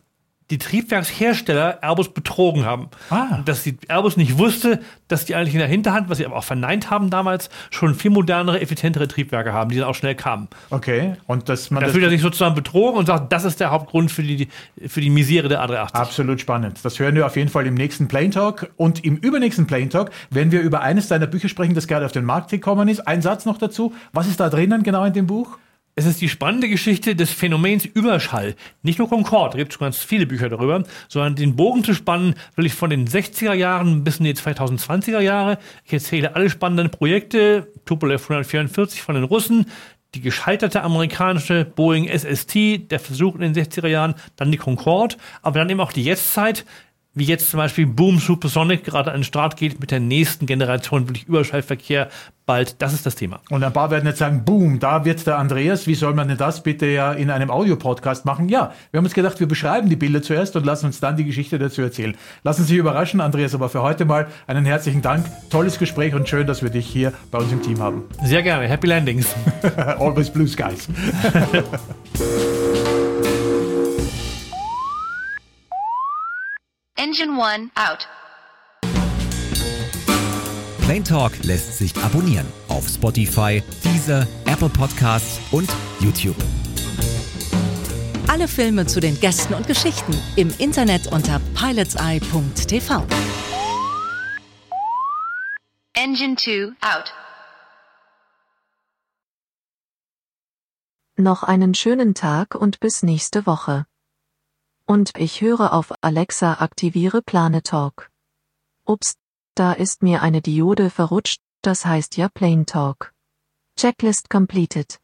[SPEAKER 2] die Triebwerkshersteller Airbus betrogen haben.
[SPEAKER 3] Ah.
[SPEAKER 2] Dass die Airbus nicht wusste, dass die eigentlich in der Hinterhand, was sie aber auch verneint haben damals, schon viel modernere, effizientere Triebwerke haben, die dann auch schnell kamen.
[SPEAKER 3] okay, und dass man
[SPEAKER 2] Da
[SPEAKER 3] das
[SPEAKER 2] fühlt er sich sozusagen betrogen und sagt, das ist der Hauptgrund für die, für die Misere der A380.
[SPEAKER 3] Absolut spannend. Das hören wir auf jeden Fall im nächsten Plane Talk. Und im übernächsten Plane Talk werden wir über eines deiner Bücher sprechen, das gerade auf den Markt gekommen ist. Ein Satz noch dazu. Was ist da drinnen genau in dem Buch?
[SPEAKER 2] Es ist die spannende Geschichte des Phänomens Überschall. Nicht nur Concorde, gibt es ganz viele Bücher darüber, sondern den Bogen zu spannen, will ich von den 60er Jahren bis in die 2020er Jahre. Ich erzähle alle spannenden Projekte, Tupolev 144 von den Russen, die gescheiterte amerikanische Boeing SST, der Versuch in den 60er Jahren, dann die Concorde, aber dann eben auch die Jetztzeit, wie jetzt zum Beispiel Boom Supersonic gerade an den Start geht mit der nächsten Generation, wirklich Überschallverkehr bald. Das ist das Thema.
[SPEAKER 3] Und ein paar werden jetzt sagen, boom, da wird der Andreas, wie soll man denn das bitte ja in einem Audiopodcast machen? Ja, wir haben uns gedacht, wir beschreiben die Bilder zuerst und lassen uns dann die Geschichte dazu erzählen. Lassen Sie sich überraschen, Andreas, aber für heute mal einen herzlichen Dank. Tolles Gespräch und schön, dass wir dich hier bei uns im Team haben.
[SPEAKER 2] Sehr gerne. Happy Landings.
[SPEAKER 3] Always Blue Skies.
[SPEAKER 6] Engine 1 out.
[SPEAKER 4] Plain Talk lässt sich abonnieren auf Spotify, Deezer, Apple Podcasts und YouTube.
[SPEAKER 5] Alle Filme zu den Gästen und Geschichten im Internet unter pilotseye.tv.
[SPEAKER 6] Engine 2 out.
[SPEAKER 7] Noch einen schönen Tag und bis nächste Woche. Und ich höre auf Alexa aktiviere Planetalk. Ups, da ist mir eine Diode verrutscht, das heißt ja Plane Talk. Checklist completed.